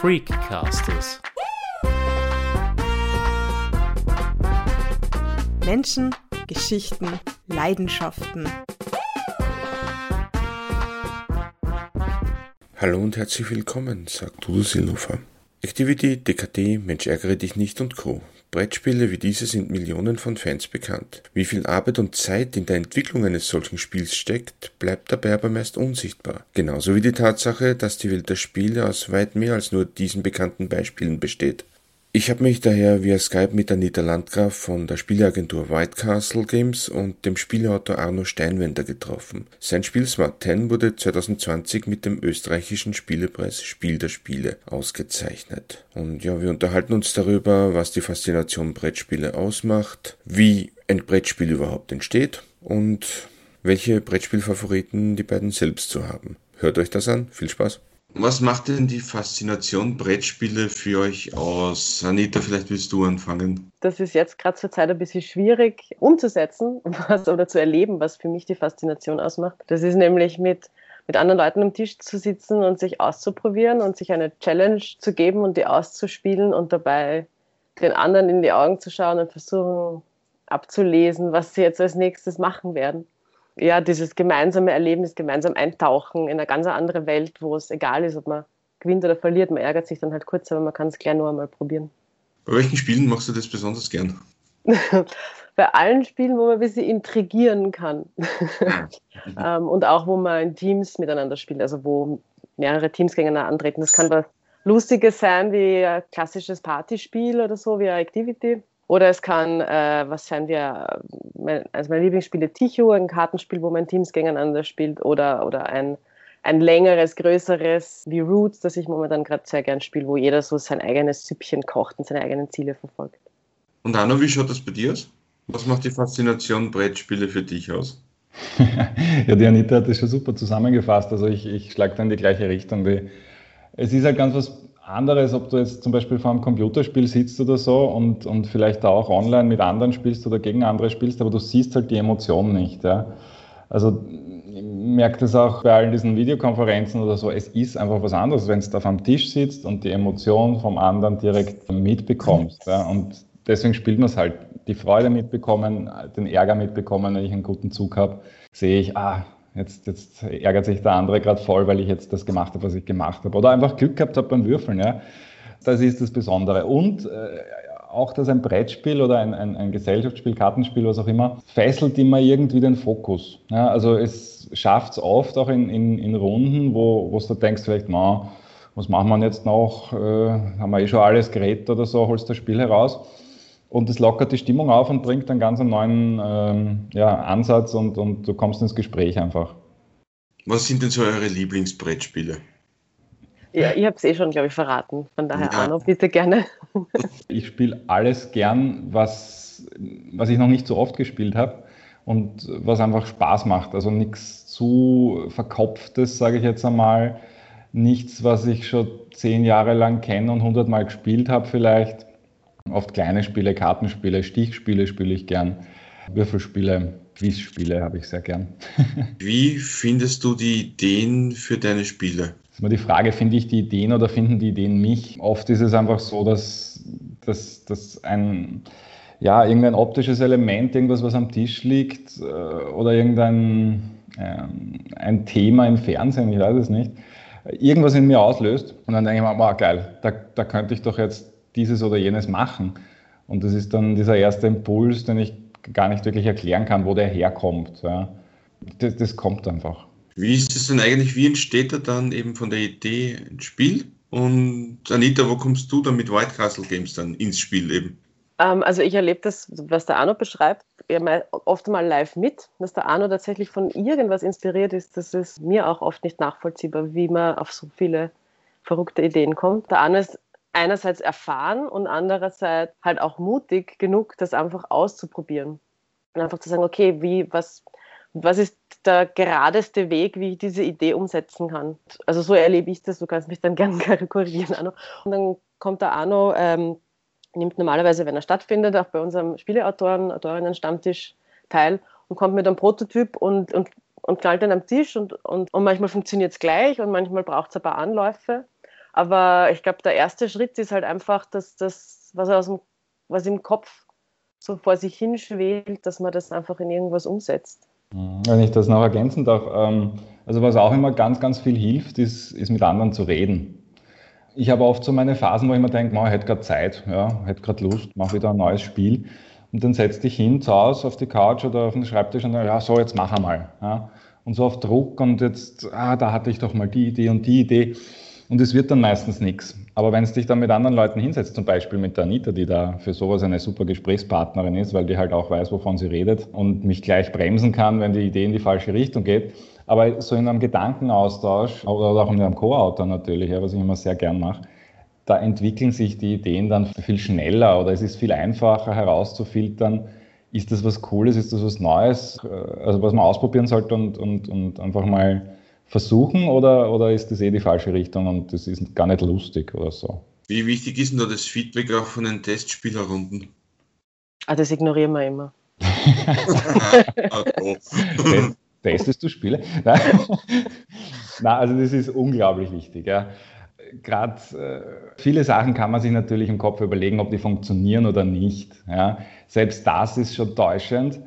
Freakcasters. Menschen, Geschichten, Leidenschaften. Hallo und herzlich willkommen, sagt Udo Silhofer. Activity, DKT, Mensch ärgere dich nicht und Co. Brettspiele wie diese sind Millionen von Fans bekannt. Wie viel Arbeit und Zeit in der Entwicklung eines solchen Spiels steckt, bleibt dabei aber meist unsichtbar. Genauso wie die Tatsache, dass die Welt der Spiele aus weit mehr als nur diesen bekannten Beispielen besteht. Ich habe mich daher via Skype mit Anita Landgraf von der Spieleagentur White Castle Games und dem Spieleautor Arno Steinwender getroffen. Sein Spiel Smart 10 wurde 2020 mit dem österreichischen Spielepreis Spiel der Spiele ausgezeichnet. Und ja, wir unterhalten uns darüber, was die Faszination Brettspiele ausmacht, wie ein Brettspiel überhaupt entsteht und welche Brettspielfavoriten die beiden selbst zu haben. Hört euch das an. Viel Spaß. Was macht denn die Faszination Brettspiele für euch aus? Anita, vielleicht willst du anfangen. Das ist jetzt gerade zur Zeit ein bisschen schwierig umzusetzen was, oder zu erleben, was für mich die Faszination ausmacht. Das ist nämlich mit, mit anderen Leuten am Tisch zu sitzen und sich auszuprobieren und sich eine Challenge zu geben und die auszuspielen und dabei den anderen in die Augen zu schauen und versuchen abzulesen, was sie jetzt als nächstes machen werden ja, dieses gemeinsame Erlebnis, gemeinsam eintauchen in eine ganz andere Welt, wo es egal ist, ob man gewinnt oder verliert. Man ärgert sich dann halt kurz, aber man kann es gleich nur einmal probieren. Bei welchen Spielen machst du das besonders gern? Bei allen Spielen, wo man ein bisschen intrigieren kann. ähm, und auch, wo man in Teams miteinander spielt, also wo mehrere Teams gegeneinander antreten. Das kann was Lustiges sein, wie ein klassisches Partyspiel oder so, wie eine Activity. Oder es kann, äh, was sein wir, mein, also mein Lieblingsspiel ist Ticho, ein Kartenspiel, wo man Teams gegeneinander spielt, oder, oder ein, ein längeres, größeres wie Roots, das ich momentan gerade sehr gern spiele, wo jeder so sein eigenes Süppchen kocht und seine eigenen Ziele verfolgt. Und Anna, wie schaut das bei dir aus? Was macht die Faszination Brettspiele für dich aus? ja, die Anita hat das schon super zusammengefasst. Also ich, ich schlage da in die gleiche Richtung. Wie, es ist halt ganz was anderes, ob du jetzt zum Beispiel vor einem Computerspiel sitzt oder so und, und vielleicht auch online mit anderen spielst oder gegen andere spielst, aber du siehst halt die Emotionen nicht. Ja? Also ich merke das auch bei allen diesen Videokonferenzen oder so, es ist einfach was anderes, wenn du auf einem Tisch sitzt und die Emotion vom anderen direkt mitbekommst. Ja? Und deswegen spielt man es halt. Die Freude mitbekommen, den Ärger mitbekommen, wenn ich einen guten Zug habe, sehe ich, ah, Jetzt, jetzt ärgert sich der andere gerade voll, weil ich jetzt das gemacht habe, was ich gemacht habe. Oder einfach Glück gehabt habe beim Würfeln. Ja. Das ist das Besondere. Und äh, auch, dass ein Brettspiel oder ein, ein, ein, Gesellschaftsspiel, Kartenspiel, was auch immer, fesselt immer irgendwie den Fokus. Ja, also es schafft es oft auch in, in, in Runden, wo, du denkst, vielleicht, na, was machen wir jetzt noch? Äh, haben wir eh schon alles geredet oder so, holst das Spiel heraus. Und es lockert die Stimmung auf und bringt einen ganz neuen ähm, ja, Ansatz und, und du kommst ins Gespräch einfach. Was sind denn so eure Lieblingsbrettspiele? Ja, ich habe es eh schon, glaube ich, verraten. Von daher, ja. Arno, bitte gerne. Ich spiele alles gern, was, was ich noch nicht so oft gespielt habe und was einfach Spaß macht. Also nichts zu verkopftes, sage ich jetzt einmal. Nichts, was ich schon zehn Jahre lang kenne und hundertmal gespielt habe vielleicht Oft kleine Spiele, Kartenspiele, Stichspiele spiele ich gern. Würfelspiele, Quizspiele habe ich sehr gern. Wie findest du die Ideen für deine Spiele? Das ist immer die Frage, finde ich die Ideen oder finden die Ideen mich? Oft ist es einfach so, dass, dass, dass ein, ja, irgendein optisches Element, irgendwas, was am Tisch liegt äh, oder irgendein äh, ein Thema im Fernsehen, ich weiß es nicht, irgendwas in mir auslöst und dann denke ich mir, wow, geil, da, da könnte ich doch jetzt dieses oder jenes machen. Und das ist dann dieser erste Impuls, den ich gar nicht wirklich erklären kann, wo der herkommt. Ja. Das, das kommt einfach. Wie ist es denn eigentlich, wie entsteht er dann eben von der Idee ins Spiel? Und Anita, wo kommst du dann mit White Castle Games dann ins Spiel eben? Ähm, also ich erlebe das, was der Arno beschreibt, oft mal live mit, dass der Arno tatsächlich von irgendwas inspiriert ist. Das ist mir auch oft nicht nachvollziehbar, wie man auf so viele verrückte Ideen kommt. Der Arno ist einerseits erfahren und andererseits halt auch mutig genug, das einfach auszuprobieren. Und einfach zu sagen, okay, wie, was, was ist der geradeste Weg, wie ich diese Idee umsetzen kann. Also so erlebe ich das, du kannst mich dann gerne korrigieren, Arno. Und dann kommt der Arno, ähm, nimmt normalerweise, wenn er stattfindet, auch bei unserem Spieleautoren, Autorinnen-Stammtisch teil und kommt mit einem Prototyp und, und, und knallt dann am Tisch und, und, und manchmal funktioniert es gleich und manchmal braucht es ein paar Anläufe. Aber ich glaube, der erste Schritt ist halt einfach, dass das, was, aus dem, was im Kopf so vor sich hinschwelt, dass man das einfach in irgendwas umsetzt. Wenn ich das noch ergänzen darf, ähm, also was auch immer ganz, ganz viel hilft, ist, ist mit anderen zu reden. Ich habe oft so meine Phasen, wo ich mir denke, ich hätte gerade Zeit, ja, hätte gerade Lust, mache wieder ein neues Spiel. Und dann setz dich hin zu Hause auf die Couch oder auf den Schreibtisch und dann, ja, so, jetzt mach einmal. Ja. Und so auf Druck und jetzt, ah, da hatte ich doch mal die Idee und die Idee. Und es wird dann meistens nichts. Aber wenn es dich dann mit anderen Leuten hinsetzt, zum Beispiel mit der Anita, die da für sowas eine super Gesprächspartnerin ist, weil die halt auch weiß, wovon sie redet und mich gleich bremsen kann, wenn die Idee in die falsche Richtung geht. Aber so in einem Gedankenaustausch oder auch in einem Co-Autor natürlich, was ich immer sehr gern mache, da entwickeln sich die Ideen dann viel schneller oder es ist viel einfacher herauszufiltern, ist das was Cooles, ist das was Neues, äh, also was man ausprobieren sollte und, und, und einfach mal versuchen oder, oder ist das eh die falsche Richtung und das ist gar nicht lustig oder so? Wie wichtig ist denn da das Feedback auch von den Testspielerrunden? Ah, das ignorieren wir immer. Testest du Spiele? Nein. Nein, also das ist unglaublich wichtig. Ja. Gerade äh, viele Sachen kann man sich natürlich im Kopf überlegen, ob die funktionieren oder nicht. Ja. Selbst das ist schon täuschend.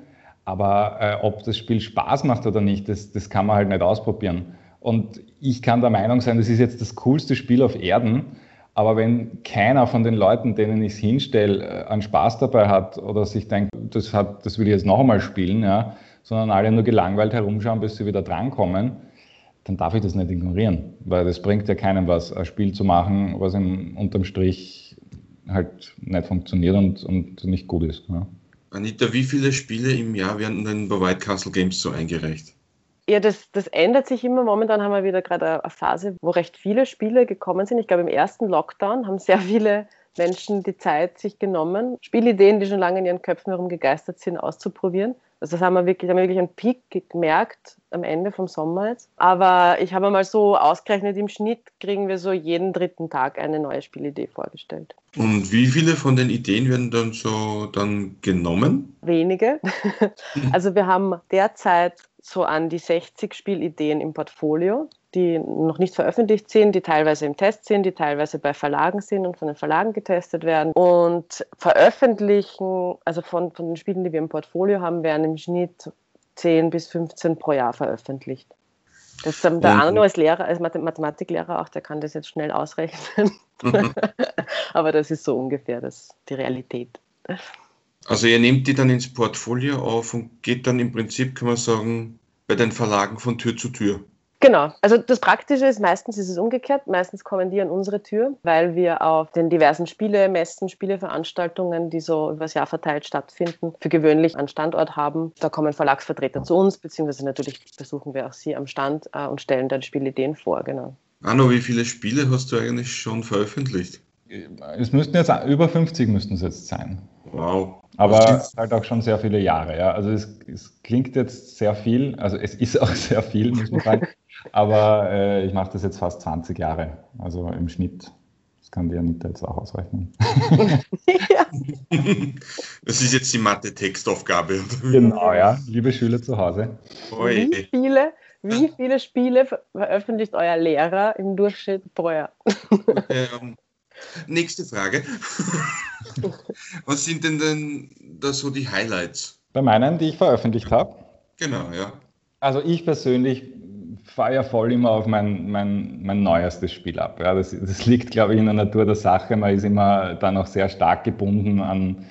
Aber äh, ob das Spiel Spaß macht oder nicht, das, das kann man halt nicht ausprobieren. Und ich kann der Meinung sein, das ist jetzt das coolste Spiel auf Erden. Aber wenn keiner von den Leuten, denen ich es hinstelle, äh, einen Spaß dabei hat oder sich denkt, das, hat, das will ich jetzt noch einmal spielen, ja, sondern alle nur gelangweilt herumschauen, bis sie wieder drankommen, dann darf ich das nicht ignorieren. Weil das bringt ja keinem was, ein Spiel zu machen, was im, unterm Strich halt nicht funktioniert und, und nicht gut ist. Ja. Anita, wie viele Spiele im Jahr werden denn bei White Castle Games so eingereicht? Ja, das, das ändert sich immer. Momentan haben wir wieder gerade eine Phase, wo recht viele Spiele gekommen sind. Ich glaube, im ersten Lockdown haben sehr viele Menschen die Zeit sich genommen, Spielideen, die schon lange in ihren Köpfen herumgegeistert sind, auszuprobieren. Also das haben wir wirklich, haben wir wirklich einen Peak gemerkt am Ende vom Sommer jetzt. Aber ich habe mal so ausgerechnet, im Schnitt kriegen wir so jeden dritten Tag eine neue Spielidee vorgestellt. Und wie viele von den Ideen werden dann so dann genommen? Wenige. Also wir haben derzeit so an die 60 Spielideen im Portfolio die noch nicht veröffentlicht sind, die teilweise im Test sind, die teilweise bei Verlagen sind und von den Verlagen getestet werden. Und veröffentlichen, also von, von den Spielen, die wir im Portfolio haben, werden im Schnitt 10 bis 15 pro Jahr veröffentlicht. Das, ähm, der Arno als Lehrer, als Mathematiklehrer auch, der kann das jetzt schnell ausrechnen. Aber das ist so ungefähr das, die Realität. Also ihr nehmt die dann ins Portfolio auf und geht dann im Prinzip, kann man sagen, bei den Verlagen von Tür zu Tür. Genau. Also das Praktische ist, meistens ist es umgekehrt. Meistens kommen die an unsere Tür, weil wir auf den diversen Spiele, Messen, Spieleveranstaltungen, die so übers Jahr verteilt stattfinden, für gewöhnlich einen Standort haben. Da kommen Verlagsvertreter zu uns, beziehungsweise natürlich besuchen wir auch sie am Stand äh, und stellen dann Spielideen vor. Genau. Anno, wie viele Spiele hast du eigentlich schon veröffentlicht? Es müssten jetzt über 50 müssten es jetzt sein. Wow. Aber halt auch schon sehr viele Jahre. Ja. Also es, es, klingt jetzt sehr viel, also es ist auch sehr viel, muss man sagen. Aber äh, ich mache das jetzt fast 20 Jahre, also im Schnitt. Das kann die Anita jetzt auch ausrechnen. ja. Das ist jetzt die Mathe-Textaufgabe. Genau, ja. Liebe Schüler zu Hause. Wie viele, wie viele Spiele veröffentlicht euer Lehrer im Durchschnitt pro Jahr? Ähm, nächste Frage. Was sind denn, denn da so die Highlights? Bei meinen, die ich veröffentlicht habe? Genau, ja. Also ich persönlich fahre ja voll immer auf mein, mein, mein neuestes Spiel ab. Ja, das, das liegt, glaube ich, in der Natur der Sache. Man ist immer dann auch sehr stark gebunden an,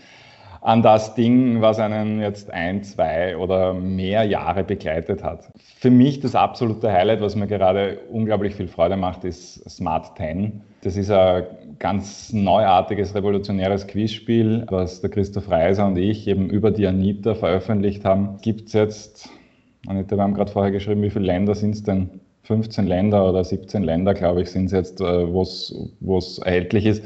an das Ding, was einen jetzt ein, zwei oder mehr Jahre begleitet hat. Für mich das absolute Highlight, was mir gerade unglaublich viel Freude macht, ist Smart 10. Das ist ein ganz neuartiges, revolutionäres Quizspiel, was der Christoph Reiser und ich eben über die Anita veröffentlicht haben. Gibt es jetzt Anita, wir haben gerade vorher geschrieben, wie viele Länder sind es denn? 15 Länder oder 17 Länder, glaube ich, sind es jetzt, äh, wo es erhältlich ist.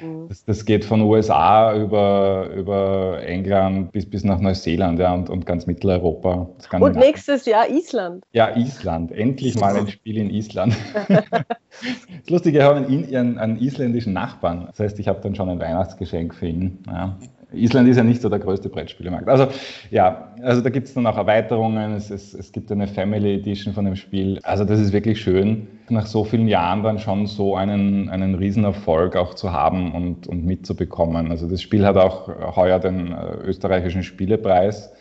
Mhm. Das, das, geht von USA über, über England bis, bis nach Neuseeland ja, und, und ganz Mitteleuropa. Und nächstes Jahr Island. Ja, Island. Endlich mal ein Spiel in Island. das Lustige, ich habe einen, einen, einen, isländischen Nachbarn. Das heißt, ich habe dann schon ein Weihnachtsgeschenk für ihn. Ja. Island ist ja nicht so der größte Brettspielemarkt. Also ja, also da gibt es dann auch Erweiterungen, es, es, es gibt eine Family Edition von dem Spiel. Also das ist wirklich schön, nach so vielen Jahren dann schon so einen, einen Riesenerfolg auch zu haben und, und mitzubekommen. Also das Spiel hat auch heuer den äh, österreichischen Spielepreis,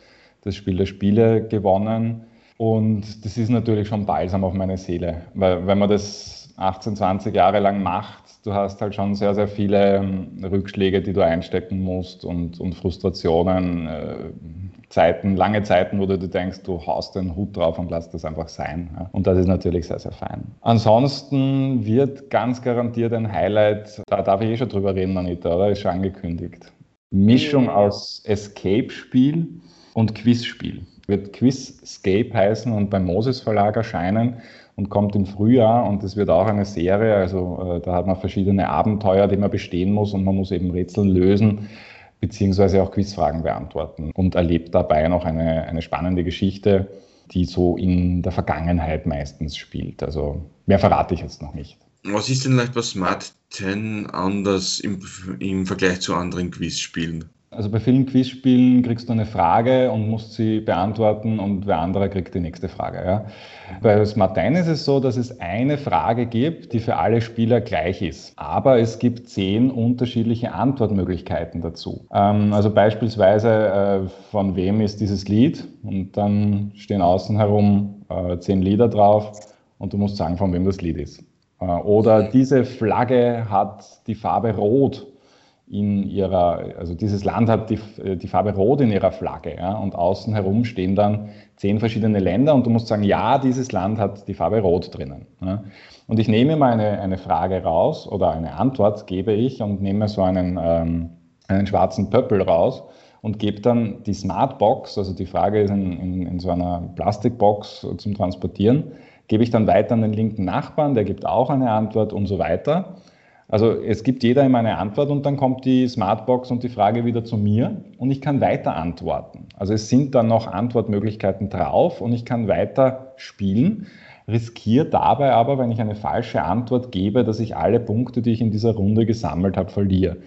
das Spiel der Spiele gewonnen. Und das ist natürlich schon balsam auf meine Seele, weil wenn man das 18, 20 Jahre lang macht, du hast halt schon sehr, sehr viele ähm, Rückschläge, die du einstecken musst und, und Frustrationen, äh, Zeiten, lange Zeiten, wo du denkst, du haust den Hut drauf und lass das einfach sein. Ja. Und das ist natürlich sehr, sehr fein. Ansonsten wird ganz garantiert ein Highlight, da darf ich eh schon drüber reden, Anita, oder? Ist schon angekündigt. Mischung aus Escape-Spiel und Quizspiel. Wird Quizscape heißen und beim Moses Verlag erscheinen und kommt im Frühjahr und es wird auch eine Serie, also äh, da hat man verschiedene Abenteuer, die man bestehen muss und man muss eben Rätsel lösen beziehungsweise auch Quizfragen beantworten und erlebt dabei noch eine, eine spannende Geschichte, die so in der Vergangenheit meistens spielt. Also mehr verrate ich jetzt noch nicht. Was ist denn vielleicht bei Smart 10 anders im, im Vergleich zu anderen Quizspielen? Also bei vielen Quizspielen kriegst du eine Frage und musst sie beantworten und wer andere kriegt die nächste Frage. Ja. Bei Smartine ist es so, dass es eine Frage gibt, die für alle Spieler gleich ist. Aber es gibt zehn unterschiedliche Antwortmöglichkeiten dazu. Ähm, also beispielsweise, äh, von wem ist dieses Lied? Und dann stehen außen herum äh, zehn Lieder drauf und du musst sagen, von wem das Lied ist. Äh, oder diese Flagge hat die Farbe Rot in ihrer, also dieses Land hat die, die Farbe Rot in ihrer Flagge ja, und außen herum stehen dann zehn verschiedene Länder und du musst sagen, ja, dieses Land hat die Farbe Rot drinnen. Ja. Und ich nehme mal eine, eine Frage raus oder eine Antwort gebe ich und nehme so einen, ähm, einen schwarzen Pöppel raus und gebe dann die Smartbox, also die Frage ist in, in, in so einer Plastikbox zum Transportieren, gebe ich dann weiter an den linken Nachbarn, der gibt auch eine Antwort und so weiter. Also es gibt jeder immer eine Antwort und dann kommt die Smartbox und die Frage wieder zu mir und ich kann weiter antworten. Also es sind dann noch Antwortmöglichkeiten drauf und ich kann weiter spielen, riskiere dabei aber, wenn ich eine falsche Antwort gebe, dass ich alle Punkte, die ich in dieser Runde gesammelt habe, verliere.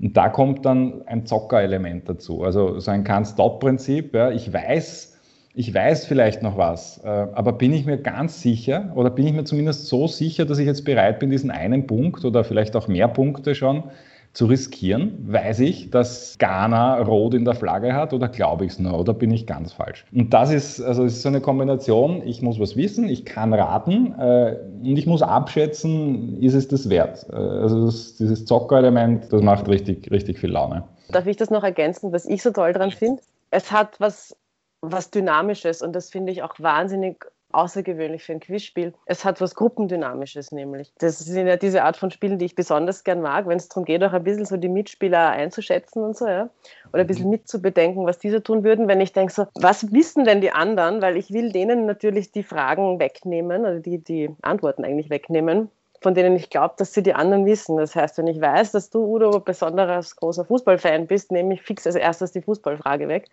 Und da kommt dann ein Zockerelement dazu. Also so ein Can't-Stop-Prinzip. Ja, ich weiß, ich weiß vielleicht noch was, äh, aber bin ich mir ganz sicher oder bin ich mir zumindest so sicher, dass ich jetzt bereit bin, diesen einen Punkt oder vielleicht auch mehr Punkte schon zu riskieren? Weiß ich, dass Ghana rot in der Flagge hat oder glaube ich es nur oder bin ich ganz falsch? Und das ist, also ist so eine Kombination, ich muss was wissen, ich kann raten äh, und ich muss abschätzen, ist es das wert? Äh, also das, dieses Zockerelement, das macht richtig, richtig viel Laune. Darf ich das noch ergänzen, was ich so toll daran finde? Es hat was was Dynamisches und das finde ich auch wahnsinnig außergewöhnlich für ein Quizspiel. Es hat was Gruppendynamisches nämlich. Das sind ja diese Art von Spielen, die ich besonders gern mag, wenn es darum geht, auch ein bisschen so die Mitspieler einzuschätzen und so, ja. Oder ein bisschen mhm. mitzubedenken, was diese tun würden, wenn ich denke so, was wissen denn die anderen? Weil ich will denen natürlich die Fragen wegnehmen oder die, die Antworten eigentlich wegnehmen von denen ich glaube, dass sie die anderen wissen. Das heißt, wenn ich weiß, dass du, Udo, besonderes großer Fußballfan bist, nehme ich fix als erstes die Fußballfrage weg.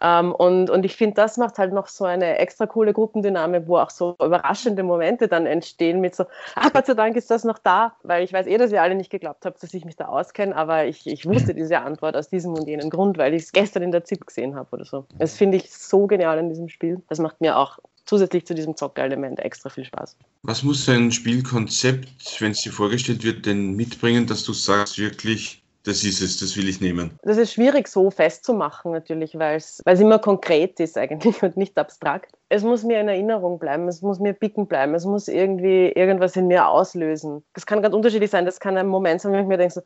Ähm, und, und ich finde, das macht halt noch so eine extra coole Gruppendynamik, wo auch so überraschende Momente dann entstehen mit so, ach Gott sei Dank ist das noch da, weil ich weiß eh, dass ihr alle nicht geglaubt habt, dass ich mich da auskenne, aber ich, ich wusste diese Antwort aus diesem und jenem Grund, weil ich es gestern in der ZIP gesehen habe oder so. Das finde ich so genial in diesem Spiel. Das macht mir auch zusätzlich zu diesem Zockerelement extra viel Spaß. Was muss ein Spielkonzept, wenn es dir vorgestellt wird, denn mitbringen, dass du sagst, wirklich, das ist es, das will ich nehmen. Das ist schwierig so festzumachen natürlich, weil es immer konkret ist eigentlich und nicht abstrakt. Es muss mir in Erinnerung bleiben, es muss mir picken bleiben, es muss irgendwie irgendwas in mir auslösen. Das kann ganz unterschiedlich sein. Das kann ein Moment sein, wenn ich mir denke, so,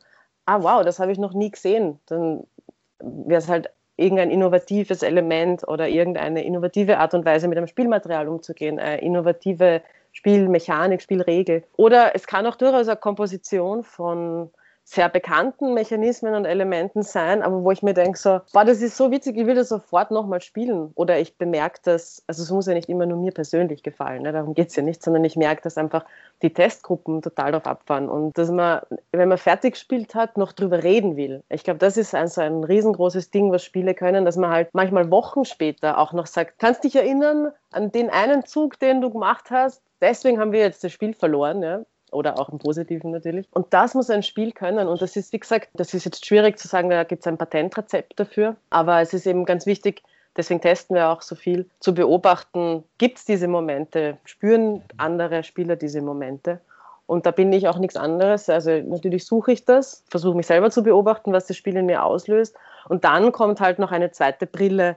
ah wow, das habe ich noch nie gesehen. Dann wäre es halt irgendein innovatives Element oder irgendeine innovative Art und Weise mit einem Spielmaterial umzugehen, eine innovative Spielmechanik, Spielregel. Oder es kann auch durchaus eine Komposition von sehr bekannten Mechanismen und Elementen sein, aber wo ich mir denke, so, boah, das ist so witzig, ich will das sofort nochmal spielen. Oder ich bemerke das, also es muss ja nicht immer nur mir persönlich gefallen, ne? darum geht es ja nicht, sondern ich merke, dass einfach die Testgruppen total darauf abfahren und dass man, wenn man fertig gespielt hat, noch drüber reden will. Ich glaube, das ist ein, so ein riesengroßes Ding, was Spiele können, dass man halt manchmal Wochen später auch noch sagt, kannst dich erinnern an den einen Zug, den du gemacht hast? Deswegen haben wir jetzt das Spiel verloren. Ja? Oder auch im Positiven natürlich. Und das muss ein Spiel können. Und das ist, wie gesagt, das ist jetzt schwierig zu sagen, da gibt es ein Patentrezept dafür. Aber es ist eben ganz wichtig, deswegen testen wir auch so viel, zu beobachten, gibt es diese Momente, spüren andere Spieler diese Momente. Und da bin ich auch nichts anderes. Also natürlich suche ich das, versuche mich selber zu beobachten, was das Spiel in mir auslöst. Und dann kommt halt noch eine zweite Brille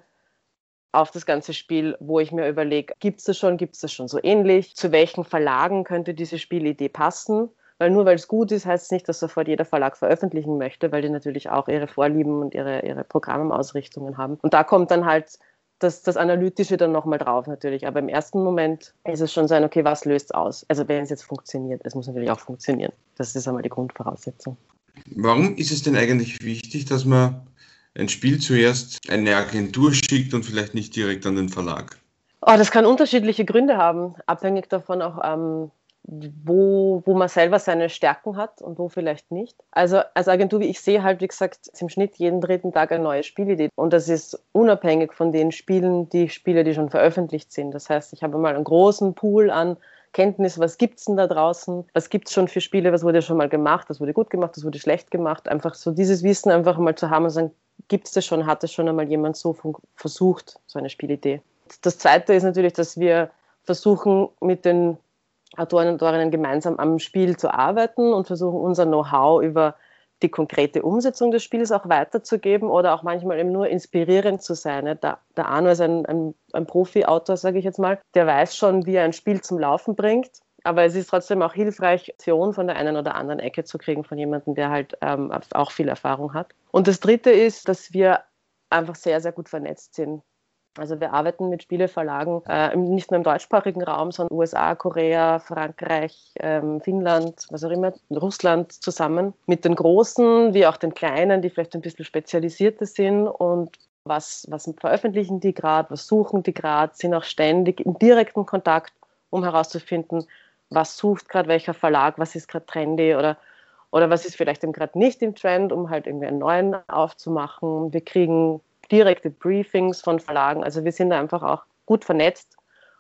auf das ganze Spiel, wo ich mir überlege, gibt es das schon, gibt es das schon so ähnlich? Zu welchen Verlagen könnte diese Spielidee passen? Weil nur weil es gut ist, heißt es nicht, dass sofort jeder Verlag veröffentlichen möchte, weil die natürlich auch ihre Vorlieben und ihre, ihre Programmausrichtungen haben. Und da kommt dann halt das, das Analytische dann nochmal drauf natürlich. Aber im ersten Moment ist es schon sein, okay, was löst es aus? Also wenn es jetzt funktioniert, es muss natürlich auch funktionieren. Das ist einmal die Grundvoraussetzung. Warum ist es denn eigentlich wichtig, dass man ein Spiel zuerst eine Agentur schickt und vielleicht nicht direkt an den Verlag? Oh, das kann unterschiedliche Gründe haben, abhängig davon auch, ähm, wo, wo man selber seine Stärken hat und wo vielleicht nicht. Also als Agentur, wie ich sehe, halt, wie gesagt, im Schnitt jeden dritten Tag eine neue Spielidee. Und das ist unabhängig von den Spielen, die Spiele, die schon veröffentlicht sind. Das heißt, ich habe mal einen großen Pool an Kenntnis, was gibt es denn da draußen, was gibt es schon für Spiele, was wurde schon mal gemacht, was wurde gut gemacht, was wurde schlecht gemacht. Einfach so dieses Wissen einfach mal zu haben und sagen, gibt es das schon, hat das schon einmal jemand so versucht, so eine Spielidee. Das Zweite ist natürlich, dass wir versuchen, mit den Autoren und Autorinnen gemeinsam am Spiel zu arbeiten und versuchen, unser Know-how über die konkrete Umsetzung des Spiels auch weiterzugeben oder auch manchmal eben nur inspirierend zu sein. Der, der Arno ist ein, ein, ein Profi-Autor, sage ich jetzt mal, der weiß schon, wie er ein Spiel zum Laufen bringt. Aber es ist trotzdem auch hilfreich, Optionen von der einen oder anderen Ecke zu kriegen von jemandem, der halt ähm, auch viel Erfahrung hat. Und das Dritte ist, dass wir einfach sehr, sehr gut vernetzt sind. Also wir arbeiten mit Spieleverlagen äh, nicht nur im deutschsprachigen Raum, sondern USA, Korea, Frankreich, ähm, Finnland, was auch immer, Russland zusammen. Mit den Großen wie auch den Kleinen, die vielleicht ein bisschen spezialisierter sind und was, was veröffentlichen die gerade, was suchen die gerade, sind auch ständig in direkten Kontakt, um herauszufinden, was sucht gerade welcher Verlag, was ist gerade trendy oder, oder was ist vielleicht gerade nicht im Trend, um halt irgendwie einen neuen aufzumachen. Wir kriegen direkte Briefings von Verlagen. Also wir sind da einfach auch gut vernetzt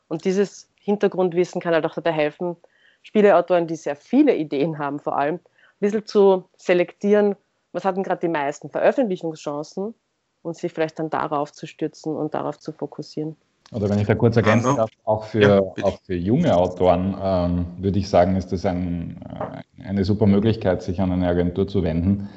und dieses Hintergrundwissen kann halt auch dabei helfen, Spieleautoren, die sehr viele Ideen haben, vor allem ein bisschen zu selektieren, was hatten gerade die meisten Veröffentlichungschancen und sich vielleicht dann darauf zu stützen und darauf zu fokussieren. Oder wenn ich da kurz ergänzen darf, auch für, ja, auch für junge Autoren ähm, würde ich sagen, ist das ein, äh, eine super Möglichkeit, sich an eine Agentur zu wenden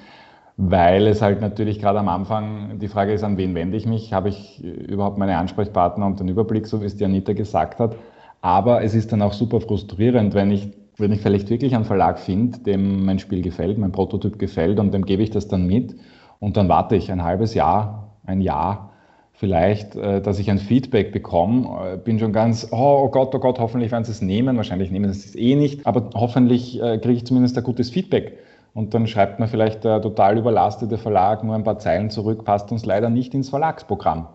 weil es halt natürlich gerade am Anfang die Frage ist, an wen wende ich mich? Habe ich überhaupt meine Ansprechpartner und den Überblick, so wie es die Anita gesagt hat? Aber es ist dann auch super frustrierend, wenn ich, wenn ich vielleicht wirklich einen Verlag finde, dem mein Spiel gefällt, mein Prototyp gefällt und dem gebe ich das dann mit und dann warte ich ein halbes Jahr, ein Jahr vielleicht, äh, dass ich ein Feedback bekomme. Äh, bin schon ganz, oh, oh Gott, oh Gott, hoffentlich werden sie es nehmen. Wahrscheinlich nehmen sie es eh nicht, aber hoffentlich äh, kriege ich zumindest ein gutes Feedback und dann schreibt man vielleicht der total überlastete Verlag nur ein paar Zeilen zurück, passt uns leider nicht ins Verlagsprogramm.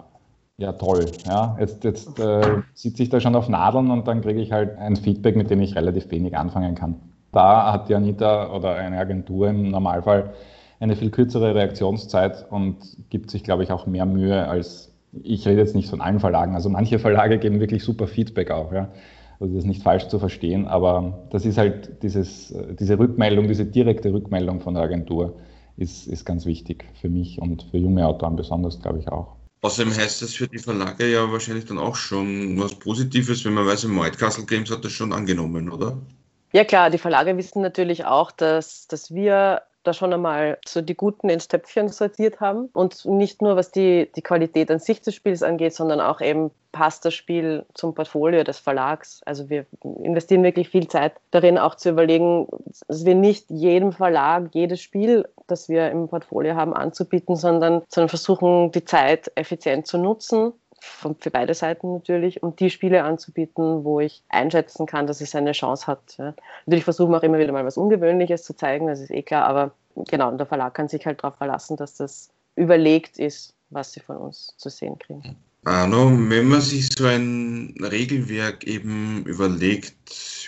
Ja, toll. Ja, jetzt jetzt äh, sitze ich da schon auf Nadeln und dann kriege ich halt ein Feedback, mit dem ich relativ wenig anfangen kann. Da hat die Anita oder eine Agentur im Normalfall eine viel kürzere Reaktionszeit und gibt sich, glaube ich, auch mehr Mühe als ich rede jetzt nicht von allen Verlagen. Also manche Verlage geben wirklich super Feedback auch. Ja. Also das ist nicht falsch zu verstehen, aber das ist halt dieses, diese Rückmeldung, diese direkte Rückmeldung von der Agentur ist, ist ganz wichtig für mich und für junge Autoren besonders, glaube ich auch. Außerdem heißt das für die Verlage ja wahrscheinlich dann auch schon was Positives, wenn man weiß, White Castle Games hat das schon angenommen, oder? Ja klar, die Verlage wissen natürlich auch, dass, dass wir da schon einmal so die Guten ins Töpfchen sortiert haben. Und nicht nur was die, die Qualität an sich des Spiels angeht, sondern auch eben passt das Spiel zum Portfolio des Verlags. Also wir investieren wirklich viel Zeit darin, auch zu überlegen, dass wir nicht jedem Verlag jedes Spiel, das wir im Portfolio haben, anzubieten, sondern, sondern versuchen, die Zeit effizient zu nutzen für beide Seiten natürlich, um die Spiele anzubieten, wo ich einschätzen kann, dass es eine Chance hat. Ja. Natürlich versuchen wir auch immer wieder mal was Ungewöhnliches zu zeigen, das ist eh klar, aber genau, der Verlag kann sich halt darauf verlassen, dass das überlegt ist, was sie von uns zu sehen kriegen. Arno, wenn man sich so ein Regelwerk eben überlegt,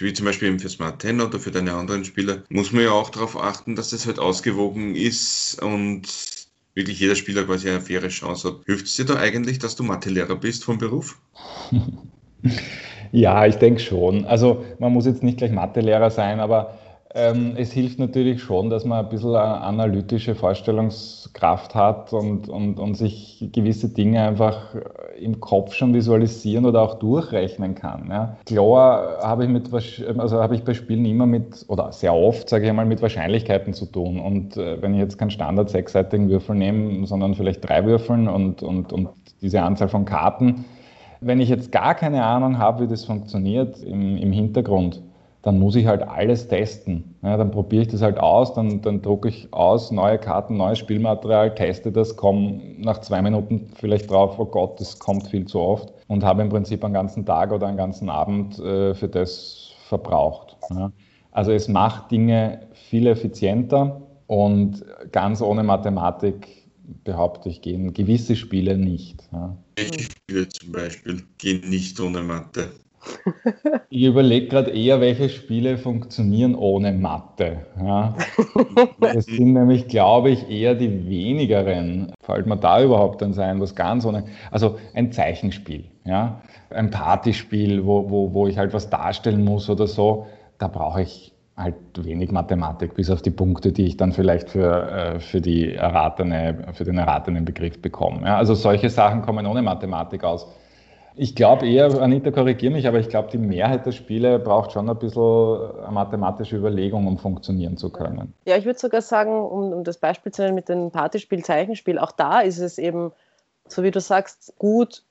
wie zum Beispiel eben für Smart 10 oder für deine anderen Spieler, muss man ja auch darauf achten, dass das halt ausgewogen ist und wirklich jeder Spieler quasi eine faire Chance hat. Hilft es dir da eigentlich, dass du Mathelehrer bist vom Beruf? ja, ich denke schon. Also man muss jetzt nicht gleich Mathelehrer sein, aber es hilft natürlich schon, dass man ein bisschen eine analytische Vorstellungskraft hat und, und, und sich gewisse Dinge einfach im Kopf schon visualisieren oder auch durchrechnen kann. Ja. Klar habe ich, mit, also habe ich bei Spielen immer mit, oder sehr oft, sage ich einmal, mit Wahrscheinlichkeiten zu tun. Und äh, wenn ich jetzt keinen Standard sechsseitigen Würfel nehme, sondern vielleicht drei Würfeln und, und, und diese Anzahl von Karten, wenn ich jetzt gar keine Ahnung habe, wie das funktioniert im, im Hintergrund, dann muss ich halt alles testen. Ja, dann probiere ich das halt aus, dann, dann drucke ich aus, neue Karten, neues Spielmaterial, teste das, komme nach zwei Minuten vielleicht drauf, oh Gott, das kommt viel zu oft und habe im Prinzip einen ganzen Tag oder einen ganzen Abend äh, für das verbraucht. Ja. Also es macht Dinge viel effizienter und ganz ohne Mathematik behaupte ich, gehen gewisse Spiele nicht. Ja. Welche Spiele zum Beispiel gehen nicht ohne Mathe? Ich überlege gerade eher, welche Spiele funktionieren ohne Mathe. Ja. Das sind nämlich, glaube ich, eher die wenigeren. Fällt mir da überhaupt dann sein, was ganz ohne. Also ein Zeichenspiel, ja. ein Partyspiel, wo, wo, wo ich halt was darstellen muss oder so. Da brauche ich halt wenig Mathematik, bis auf die Punkte, die ich dann vielleicht für, äh, für, die erratene, für den erratenen Begriff bekomme. Ja, also solche Sachen kommen ohne Mathematik aus. Ich glaube eher, Anita, korrigiere mich, aber ich glaube, die Mehrheit der Spiele braucht schon ein bisschen eine mathematische Überlegung, um funktionieren zu können. Ja, ich würde sogar sagen, um, um das Beispiel zu nennen mit dem Partyspiel, Zeichenspiel, auch da ist es eben, so wie du sagst, gut.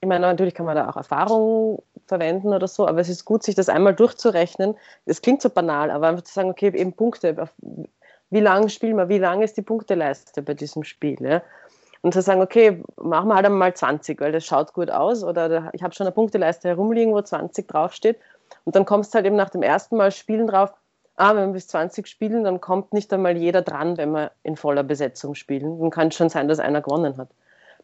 Ich meine, natürlich kann man da auch Erfahrung verwenden oder so, aber es ist gut, sich das einmal durchzurechnen. Es klingt so banal, aber einfach zu sagen, okay, eben Punkte, wie lange spielen wir, wie lang ist die Punkteleiste bei diesem Spiel? Ja? Und zu sagen, okay, machen wir halt einmal 20, weil das schaut gut aus oder ich habe schon eine Punkteleiste herumliegen, wo 20 draufsteht. Und dann kommst du halt eben nach dem ersten Mal Spielen drauf, ah, wenn wir bis 20 spielen, dann kommt nicht einmal jeder dran, wenn wir in voller Besetzung spielen. Dann kann es schon sein, dass einer gewonnen hat.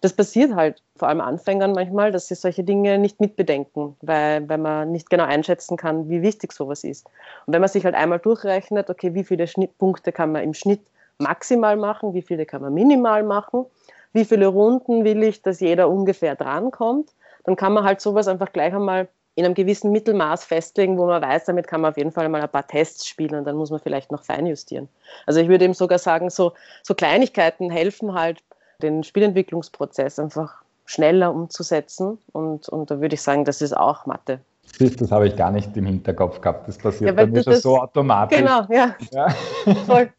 Das passiert halt vor allem Anfängern manchmal, dass sie solche Dinge nicht mitbedenken, weil, weil man nicht genau einschätzen kann, wie wichtig sowas ist. Und wenn man sich halt einmal durchrechnet, okay, wie viele Schnittpunkte kann man im Schnitt maximal machen, wie viele kann man minimal machen, wie viele Runden will ich, dass jeder ungefähr drankommt, dann kann man halt sowas einfach gleich einmal in einem gewissen Mittelmaß festlegen, wo man weiß, damit kann man auf jeden Fall mal ein paar Tests spielen und dann muss man vielleicht noch feinjustieren. Also ich würde eben sogar sagen, so, so Kleinigkeiten helfen halt, den Spielentwicklungsprozess einfach schneller umzusetzen und, und da würde ich sagen, das ist auch Mathe. Das habe ich gar nicht im Hinterkopf gehabt. Das passiert ja, bei mir das, so automatisch. Genau, ja. ja. Voll.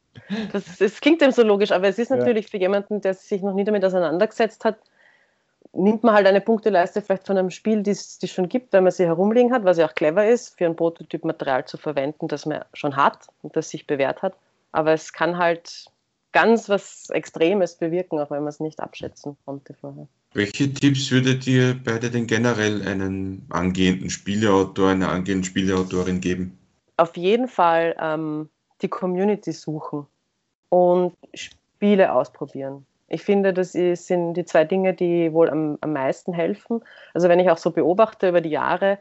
Das, das klingt dem so logisch, aber es ist natürlich ja. für jemanden, der sich noch nie damit auseinandergesetzt hat, nimmt man halt eine Punkteleiste vielleicht von einem Spiel, die es schon gibt, weil man sie herumliegen hat, was ja auch clever ist, für ein Prototypmaterial zu verwenden, das man schon hat und das sich bewährt hat. Aber es kann halt ganz was Extremes bewirken, auch wenn man es nicht abschätzen konnte vorher. Welche Tipps würdet ihr beide denn generell einen angehenden Spieleautor, einer angehenden Spieleautorin geben? Auf jeden Fall ähm, die Community suchen und Spiele ausprobieren. Ich finde, das sind die zwei Dinge, die wohl am, am meisten helfen. Also wenn ich auch so beobachte über die Jahre,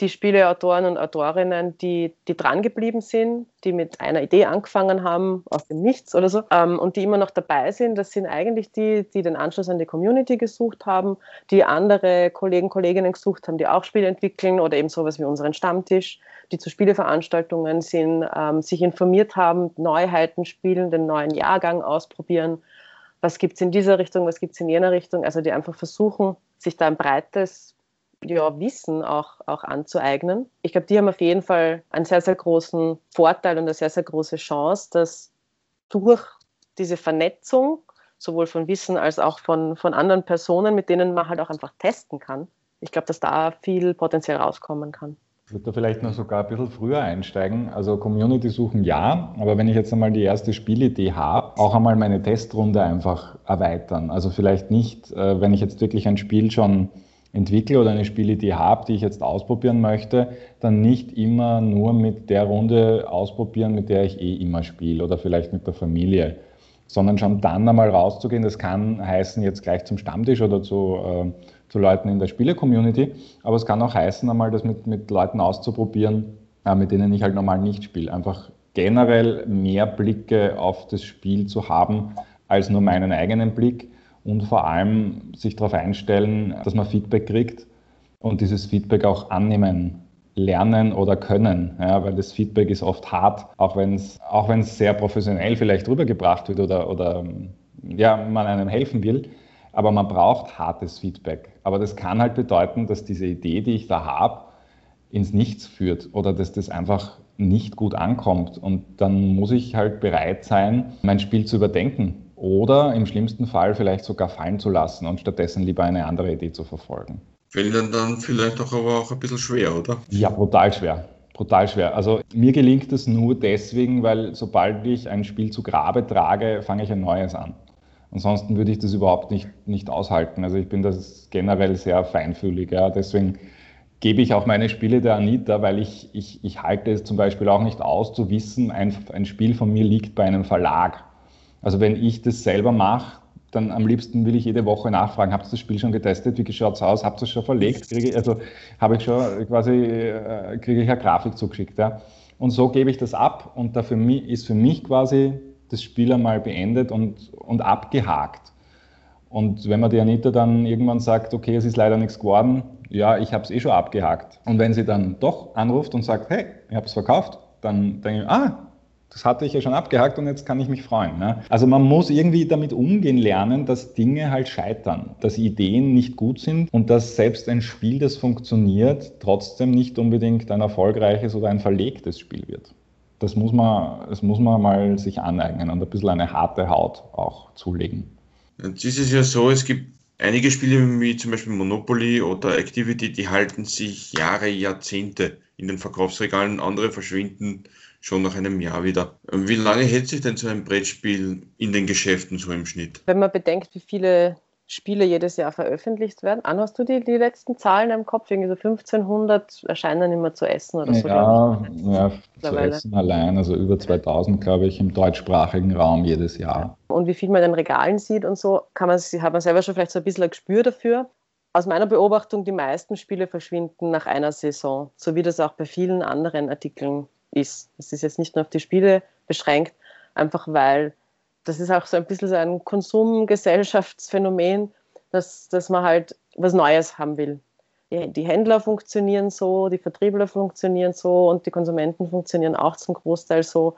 die Spieleautoren und Autorinnen, die, die dran geblieben sind, die mit einer Idee angefangen haben, aus dem Nichts oder so, ähm, und die immer noch dabei sind, das sind eigentlich die, die den Anschluss an die Community gesucht haben, die andere Kollegen, Kolleginnen gesucht haben, die auch Spiele entwickeln oder eben sowas wie unseren Stammtisch, die zu Spieleveranstaltungen sind, ähm, sich informiert haben, Neuheiten spielen, den neuen Jahrgang ausprobieren. Was gibt es in dieser Richtung, was gibt es in jener Richtung? Also die einfach versuchen, sich da ein breites ja, Wissen auch, auch anzueignen. Ich glaube, die haben auf jeden Fall einen sehr, sehr großen Vorteil und eine sehr, sehr große Chance, dass durch diese Vernetzung, sowohl von Wissen als auch von, von anderen Personen, mit denen man halt auch einfach testen kann, ich glaube, dass da viel Potenzial rauskommen kann. Ich würde da vielleicht noch sogar ein bisschen früher einsteigen. Also Community suchen ja, aber wenn ich jetzt einmal die erste Spielidee habe, auch einmal meine Testrunde einfach erweitern. Also vielleicht nicht, äh, wenn ich jetzt wirklich ein Spiel schon entwickle oder eine Spielidee habe, die ich jetzt ausprobieren möchte, dann nicht immer nur mit der Runde ausprobieren, mit der ich eh immer spiele oder vielleicht mit der Familie, sondern schon dann einmal rauszugehen. Das kann heißen, jetzt gleich zum Stammtisch oder zu, äh, zu Leuten in der Spiele-Community, aber es kann auch heißen, einmal das mit, mit Leuten auszuprobieren, äh, mit denen ich halt normal nicht spiele. Einfach generell mehr Blicke auf das Spiel zu haben als nur meinen eigenen Blick und vor allem sich darauf einstellen, dass man Feedback kriegt und dieses Feedback auch annehmen lernen oder können, ja, weil das Feedback ist oft hart, auch wenn es auch sehr professionell vielleicht rübergebracht wird oder, oder ja, man einem helfen will. Aber man braucht hartes Feedback. Aber das kann halt bedeuten, dass diese Idee, die ich da habe, ins Nichts führt oder dass das einfach nicht gut ankommt. Und dann muss ich halt bereit sein, mein Spiel zu überdenken oder im schlimmsten Fall vielleicht sogar fallen zu lassen und stattdessen lieber eine andere Idee zu verfolgen. Fällt dann, dann vielleicht auch aber auch ein bisschen schwer, oder? Ja, brutal schwer. Brutal schwer. Also mir gelingt es nur deswegen, weil sobald ich ein Spiel zu Grabe trage, fange ich ein neues an. Ansonsten würde ich das überhaupt nicht, nicht aushalten. Also ich bin das generell sehr feinfühlig. Ja. Deswegen gebe ich auch meine Spiele der Anita, weil ich, ich, ich halte es zum Beispiel auch nicht aus zu wissen, ein, ein Spiel von mir liegt bei einem Verlag. Also wenn ich das selber mache, dann am liebsten will ich jede Woche nachfragen, habt ihr das Spiel schon getestet, wie schaut es aus, habt ihr es schon verlegt, kriege ich, also habe ich schon quasi, äh, kriege ich eine Grafik zugeschickt. Ja. Und so gebe ich das ab und da ist für mich quasi das Spiel einmal beendet und, und abgehakt. Und wenn man die Anita dann irgendwann sagt, okay, es ist leider nichts geworden, ja, ich habe es eh schon abgehakt. Und wenn sie dann doch anruft und sagt, hey, ich habe es verkauft, dann denke ich, ah, das hatte ich ja schon abgehakt und jetzt kann ich mich freuen. Ne? Also man muss irgendwie damit umgehen lernen, dass Dinge halt scheitern, dass Ideen nicht gut sind und dass selbst ein Spiel, das funktioniert, trotzdem nicht unbedingt ein erfolgreiches oder ein verlegtes Spiel wird. Das muss man, das muss man mal sich aneignen und ein bisschen eine harte Haut auch zulegen. Jetzt ist es ja so, es gibt einige Spiele wie zum Beispiel Monopoly oder Activity, die halten sich Jahre, Jahrzehnte in den Verkaufsregalen, andere verschwinden schon nach einem Jahr wieder. Wie lange hält sich denn so ein Brettspiel in den Geschäften so im Schnitt? Wenn man bedenkt, wie viele Spiele jedes Jahr veröffentlicht werden. Anna, hast du die, die letzten Zahlen im Kopf? Irgendwie so 1500 erscheinen immer zu essen oder so? Ja, ja zu essen allein, also über 2000, glaube ich, im deutschsprachigen Raum jedes Jahr. Und wie viel man in den Regalen sieht und so, kann man, hat man selber schon vielleicht so ein bisschen ein Gespür dafür. Aus meiner Beobachtung, die meisten Spiele verschwinden nach einer Saison, so wie das auch bei vielen anderen Artikeln ist. Es ist jetzt nicht nur auf die Spiele beschränkt, einfach weil das ist auch so ein bisschen so ein Konsumgesellschaftsphänomen, dass, dass man halt was Neues haben will. Die Händler funktionieren so, die Vertriebler funktionieren so und die Konsumenten funktionieren auch zum Großteil so.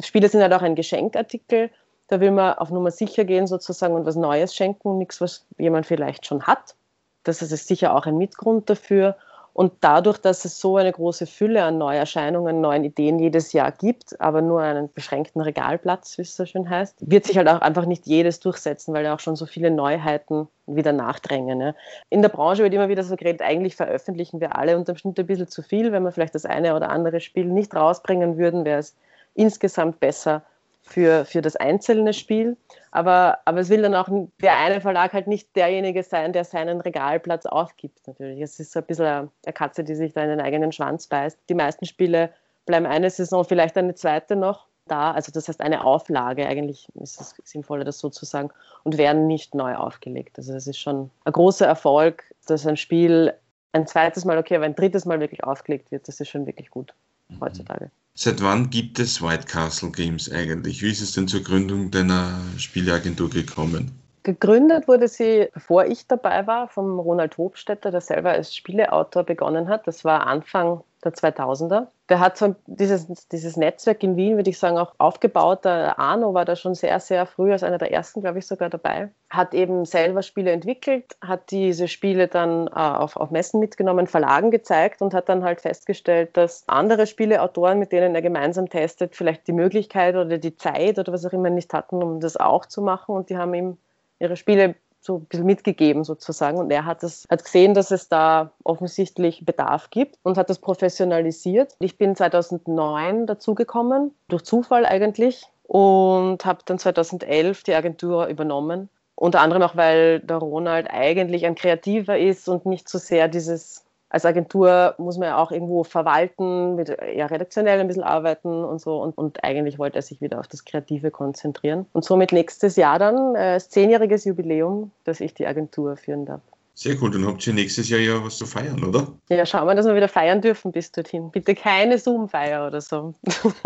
Spiele sind halt auch ein Geschenkartikel. Da will man auf Nummer sicher gehen sozusagen und was Neues schenken, nichts, was jemand vielleicht schon hat. Das ist sicher auch ein Mitgrund dafür. Und dadurch, dass es so eine große Fülle an Neuerscheinungen, neuen Ideen jedes Jahr gibt, aber nur einen beschränkten Regalplatz, wie es so schön heißt, wird sich halt auch einfach nicht jedes durchsetzen, weil ja auch schon so viele Neuheiten wieder nachdrängen. Ja. In der Branche wird immer wieder so geredet, eigentlich veröffentlichen wir alle unterm Schnitt ein bisschen zu viel. Wenn wir vielleicht das eine oder andere Spiel nicht rausbringen würden, wäre es insgesamt besser für, für das einzelne Spiel. Aber, aber es will dann auch der eine Verlag halt nicht derjenige sein, der seinen Regalplatz aufgibt, natürlich. Es ist so ein bisschen eine Katze, die sich da in den eigenen Schwanz beißt. Die meisten Spiele bleiben eine Saison, vielleicht eine zweite noch da. Also das heißt eine Auflage, eigentlich ist es sinnvoller, das so zu sagen, und werden nicht neu aufgelegt. Also es ist schon ein großer Erfolg, dass ein Spiel ein zweites Mal, okay, aber ein drittes Mal wirklich aufgelegt wird. Das ist schon wirklich gut heutzutage. Seit wann gibt es White Castle Games eigentlich? Wie ist es denn zur Gründung deiner Spieleagentur gekommen? Gegründet wurde sie, bevor ich dabei war, vom Ronald Hofstetter, der selber als Spieleautor begonnen hat. Das war Anfang der 2000er. Der hat so dieses, dieses Netzwerk in Wien, würde ich sagen, auch aufgebaut. Der Arno war da schon sehr, sehr früh, als einer der ersten, glaube ich, sogar dabei. Hat eben selber Spiele entwickelt, hat diese Spiele dann äh, auf, auf Messen mitgenommen, Verlagen gezeigt und hat dann halt festgestellt, dass andere Spieleautoren, mit denen er gemeinsam testet, vielleicht die Möglichkeit oder die Zeit oder was auch immer nicht hatten, um das auch zu machen. Und die haben ihm ihre Spiele so ein bisschen mitgegeben sozusagen. Und er hat, das, hat gesehen, dass es da offensichtlich Bedarf gibt und hat das professionalisiert. Ich bin 2009 dazugekommen, durch Zufall eigentlich, und habe dann 2011 die Agentur übernommen. Unter anderem auch, weil der Ronald eigentlich ein Kreativer ist und nicht so sehr dieses als Agentur muss man ja auch irgendwo verwalten, mit ja, redaktionell ein bisschen arbeiten und so. Und, und, eigentlich wollte er sich wieder auf das Kreative konzentrieren. Und somit nächstes Jahr dann äh, das zehnjähriges Jubiläum, dass ich die Agentur führen darf. Sehr cool, dann habt ihr nächstes Jahr ja was zu feiern, oder? Ja, schauen wir, dass wir wieder feiern dürfen bis dorthin. Bitte keine Zoom-Feier oder so.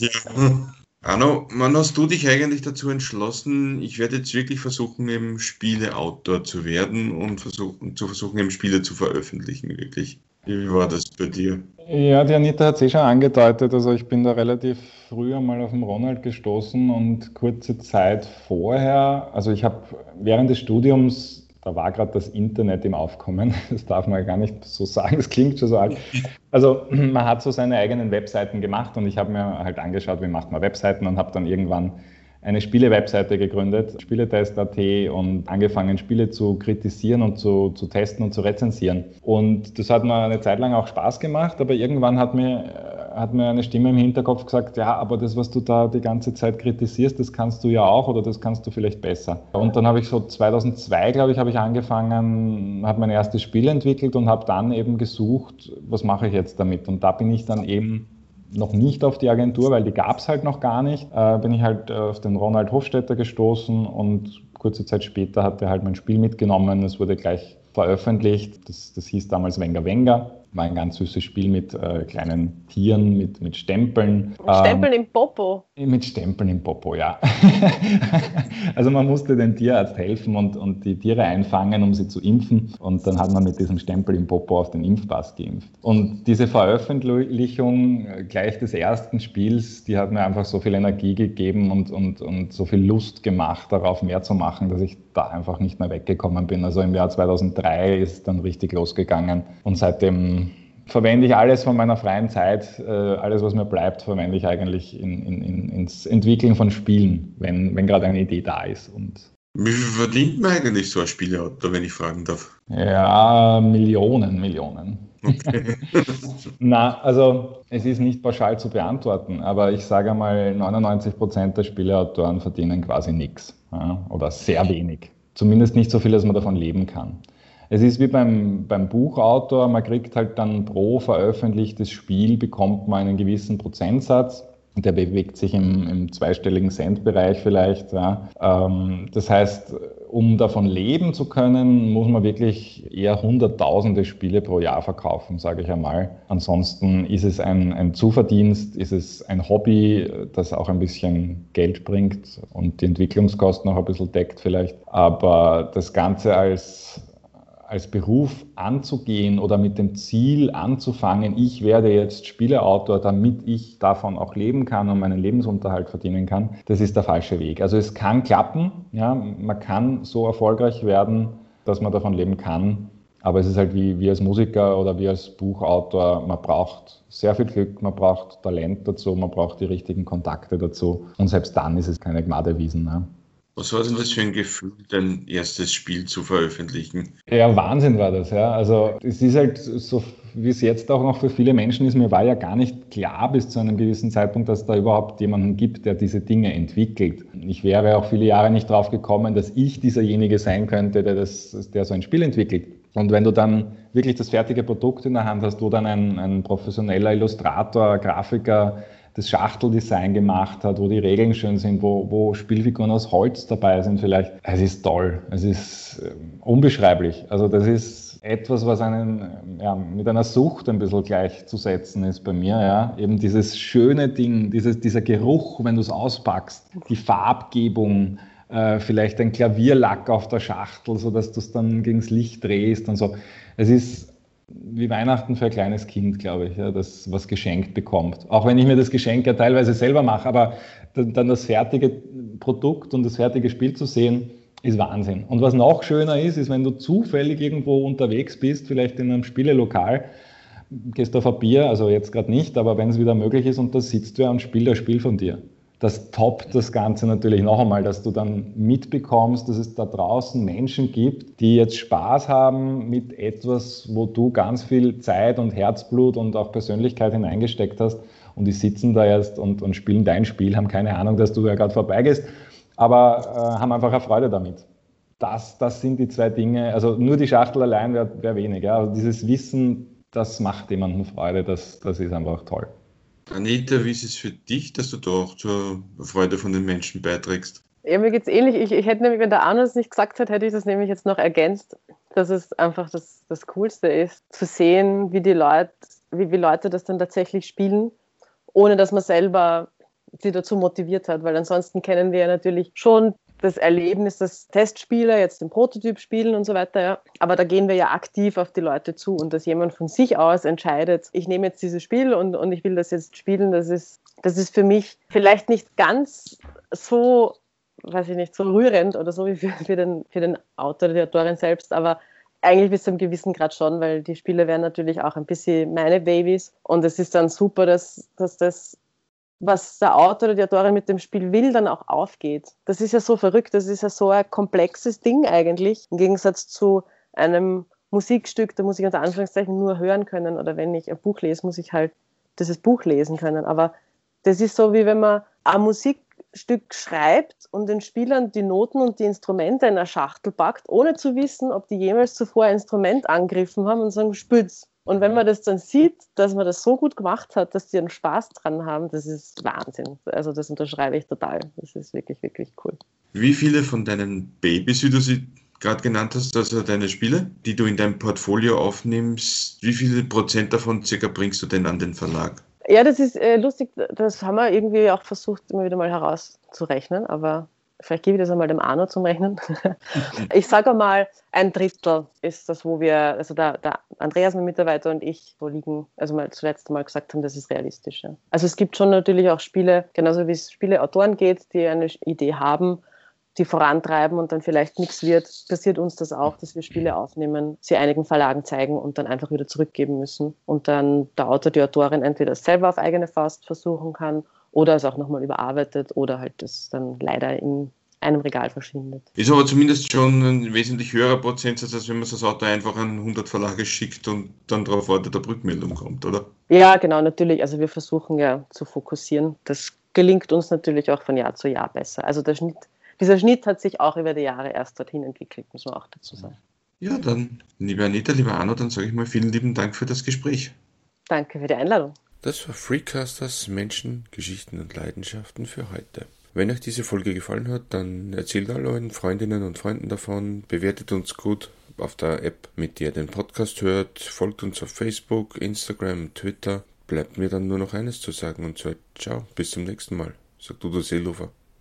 ja. Arno, wann hast du dich eigentlich dazu entschlossen, ich werde jetzt wirklich versuchen, eben Spieleautor zu werden und versuchen, zu versuchen, eben Spiele zu veröffentlichen, wirklich? Wie war das bei dir? Ja, die Anita hat es eh schon angedeutet. Also ich bin da relativ früh einmal auf den Ronald gestoßen und kurze Zeit vorher, also ich habe während des Studiums da war gerade das Internet im Aufkommen. Das darf man gar nicht so sagen, das klingt schon so alt. Also man hat so seine eigenen Webseiten gemacht und ich habe mir halt angeschaut, wie macht man Webseiten und habe dann irgendwann eine Spiele-Webseite gegründet, Spieletest.at und angefangen, Spiele zu kritisieren und zu, zu testen und zu rezensieren. Und das hat mir eine Zeit lang auch Spaß gemacht, aber irgendwann hat mir hat mir eine Stimme im Hinterkopf gesagt, ja, aber das, was du da die ganze Zeit kritisierst, das kannst du ja auch oder das kannst du vielleicht besser. Und dann habe ich so 2002, glaube ich, habe ich angefangen, habe mein erstes Spiel entwickelt und habe dann eben gesucht, was mache ich jetzt damit. Und da bin ich dann eben noch nicht auf die Agentur, weil die gab es halt noch gar nicht. Äh, bin ich halt auf den Ronald Hofstetter gestoßen und kurze Zeit später hat er halt mein Spiel mitgenommen. Es wurde gleich veröffentlicht. Das, das hieß damals Wenger Wenger war ein ganz süßes Spiel mit äh, kleinen Tieren, mit, mit Stempeln. Mit Stempeln ähm, im Popo? Mit Stempeln im Popo, ja. also man musste dem Tierarzt helfen und, und die Tiere einfangen, um sie zu impfen. Und dann hat man mit diesem Stempel im Popo auf den Impfpass geimpft. Und diese Veröffentlichung äh, gleich des ersten Spiels, die hat mir einfach so viel Energie gegeben und, und, und so viel Lust gemacht, darauf mehr zu machen, dass ich da einfach nicht mehr weggekommen bin. Also im Jahr 2003 ist dann richtig losgegangen und seitdem verwende ich alles von meiner freien Zeit, äh, alles, was mir bleibt, verwende ich eigentlich in, in, in, ins Entwickeln von Spielen, wenn, wenn gerade eine Idee da ist. Und Wie viel verdient man eigentlich so ein Spieleautor, wenn ich fragen darf? Ja, Millionen, Millionen. Okay. Na, also es ist nicht pauschal zu beantworten, aber ich sage mal, 99 Prozent der Spieleautoren verdienen quasi nichts ja, oder sehr wenig. Zumindest nicht so viel, dass man davon leben kann. Es ist wie beim, beim Buchautor, man kriegt halt dann pro veröffentlichtes Spiel, bekommt man einen gewissen Prozentsatz. Der bewegt sich im, im zweistelligen Cent-Bereich vielleicht. Ja. Ähm, das heißt, um davon leben zu können, muss man wirklich eher hunderttausende Spiele pro Jahr verkaufen, sage ich einmal. Ansonsten ist es ein, ein Zuverdienst, ist es ein Hobby, das auch ein bisschen Geld bringt und die Entwicklungskosten auch ein bisschen deckt vielleicht. Aber das Ganze als als Beruf anzugehen oder mit dem Ziel anzufangen, ich werde jetzt Spieleautor, damit ich davon auch leben kann und meinen Lebensunterhalt verdienen kann, das ist der falsche Weg. Also es kann klappen, ja, man kann so erfolgreich werden, dass man davon leben kann, aber es ist halt wie, wie als Musiker oder wie als Buchautor, man braucht sehr viel Glück, man braucht Talent dazu, man braucht die richtigen Kontakte dazu und selbst dann ist es keine Gnade erwiesen. Ne? Was war denn das für ein Gefühl, dein erstes Spiel zu veröffentlichen? Ja, Wahnsinn war das, ja. Also es ist halt so, wie es jetzt auch noch für viele Menschen ist, mir war ja gar nicht klar bis zu einem gewissen Zeitpunkt, dass da überhaupt jemanden gibt, der diese Dinge entwickelt. Ich wäre auch viele Jahre nicht drauf gekommen, dass ich dieserjenige sein könnte, der, das, der so ein Spiel entwickelt. Und wenn du dann wirklich das fertige Produkt in der Hand hast, wo dann ein, ein professioneller Illustrator, Grafiker, das Schachteldesign gemacht hat, wo die Regeln schön sind, wo, wo Spielfiguren aus Holz dabei sind vielleicht. Es ist toll. Es ist ähm, unbeschreiblich. Also das ist etwas, was einen ja, mit einer Sucht ein bisschen gleichzusetzen ist bei mir. Ja. Eben dieses schöne Ding, dieses, dieser Geruch, wenn du es auspackst, die Farbgebung, äh, vielleicht ein Klavierlack auf der Schachtel, sodass du es dann gegen das Licht drehst und so. Es ist wie Weihnachten für ein kleines Kind, glaube ich, ja, das was geschenkt bekommt. Auch wenn ich mir das Geschenk ja teilweise selber mache, aber dann das fertige Produkt und das fertige Spiel zu sehen, ist Wahnsinn. Und was noch schöner ist, ist, wenn du zufällig irgendwo unterwegs bist, vielleicht in einem Spielelokal, gehst auf ein Bier, also jetzt gerade nicht, aber wenn es wieder möglich ist und da sitzt du und spielst das Spiel von dir das toppt das Ganze natürlich noch einmal, dass du dann mitbekommst, dass es da draußen Menschen gibt, die jetzt Spaß haben mit etwas, wo du ganz viel Zeit und Herzblut und auch Persönlichkeit hineingesteckt hast und die sitzen da jetzt und, und spielen dein Spiel, haben keine Ahnung, dass du da gerade vorbeigehst, aber äh, haben einfach eine Freude damit. Das, das sind die zwei Dinge, also nur die Schachtel allein wäre wär wenig. Ja? Also dieses Wissen, das macht jemandem Freude, das, das ist einfach toll. Anita, wie ist es für dich, dass du da auch zur Freude von den Menschen beiträgst? Ja, mir geht es ähnlich. Ich, ich, hätte nämlich, wenn der Arno es nicht gesagt hat, hätte ich das nämlich jetzt noch ergänzt, dass es einfach das, das Coolste ist, zu sehen, wie die Leute, wie, wie Leute das dann tatsächlich spielen, ohne dass man selber sie dazu motiviert hat, weil ansonsten kennen wir ja natürlich schon das Erlebnis, das Testspieler jetzt den Prototyp spielen und so weiter, ja. Aber da gehen wir ja aktiv auf die Leute zu und dass jemand von sich aus entscheidet, ich nehme jetzt dieses Spiel und, und ich will das jetzt spielen, das ist, das ist für mich vielleicht nicht ganz so, weiß ich nicht, so rührend oder so wie für, für, den, für den Autor, die Autorin selbst, aber eigentlich bis zu einem gewissen Grad schon, weil die Spiele wären natürlich auch ein bisschen meine Babys und es ist dann super, dass, dass das was der Autor oder die Autorin mit dem Spiel will, dann auch aufgeht. Das ist ja so verrückt, das ist ja so ein komplexes Ding eigentlich, im Gegensatz zu einem Musikstück, da muss ich unter Anführungszeichen nur hören können oder wenn ich ein Buch lese, muss ich halt dieses Buch lesen können. Aber das ist so, wie wenn man ein Musikstück schreibt und den Spielern die Noten und die Instrumente in eine Schachtel packt, ohne zu wissen, ob die jemals zuvor ein Instrument angegriffen haben und sagen, spült's. Und wenn man das dann sieht, dass man das so gut gemacht hat, dass die einen Spaß dran haben, das ist Wahnsinn. Also das unterschreibe ich total. Das ist wirklich, wirklich cool. Wie viele von deinen Babys, wie du sie gerade genannt hast, also deine Spiele, die du in deinem Portfolio aufnimmst, wie viele Prozent davon circa bringst du denn an den Verlag? Ja, das ist äh, lustig. Das haben wir irgendwie auch versucht, immer wieder mal herauszurechnen, aber vielleicht gebe ich das einmal dem Arno zum Rechnen. ich sage mal, ein Drittel ist das, wo wir, also der, der Andreas, mein Mitarbeiter und ich, wo liegen, also mal zuletzt mal gesagt haben, das ist realistisch. Also es gibt schon natürlich auch Spiele, genauso wie es Spieleautoren geht, die eine Idee haben, die vorantreiben und dann vielleicht nichts wird, passiert uns das auch, dass wir Spiele aufnehmen, sie einigen Verlagen zeigen und dann einfach wieder zurückgeben müssen. Und dann der Autor, die Autorin entweder selber auf eigene Faust versuchen kann oder es auch nochmal überarbeitet oder halt das dann leider in einem Regal verschwindet. Ist aber zumindest schon ein wesentlich höherer Prozentsatz, als wenn man das Auto einfach an 100 Verlage schickt und dann darauf wartet, ob Rückmeldung kommt, oder? Ja, genau, natürlich. Also wir versuchen ja zu fokussieren. Das gelingt uns natürlich auch von Jahr zu Jahr besser. Also der Schnitt, dieser Schnitt hat sich auch über die Jahre erst dorthin entwickelt, muss man auch dazu sagen. Ja, dann, liebe Anita, lieber Arno, dann sage ich mal vielen lieben Dank für das Gespräch. Danke für die Einladung. Das war Freecasters Menschen, Geschichten und Leidenschaften für heute. Wenn euch diese Folge gefallen hat, dann erzählt all euren Freundinnen und Freunden davon, bewertet uns gut auf der App, mit der ihr den Podcast hört, folgt uns auf Facebook, Instagram, Twitter. Bleibt mir dann nur noch eines zu sagen und zwar ciao, bis zum nächsten Mal. Sagt Udo Seelofer.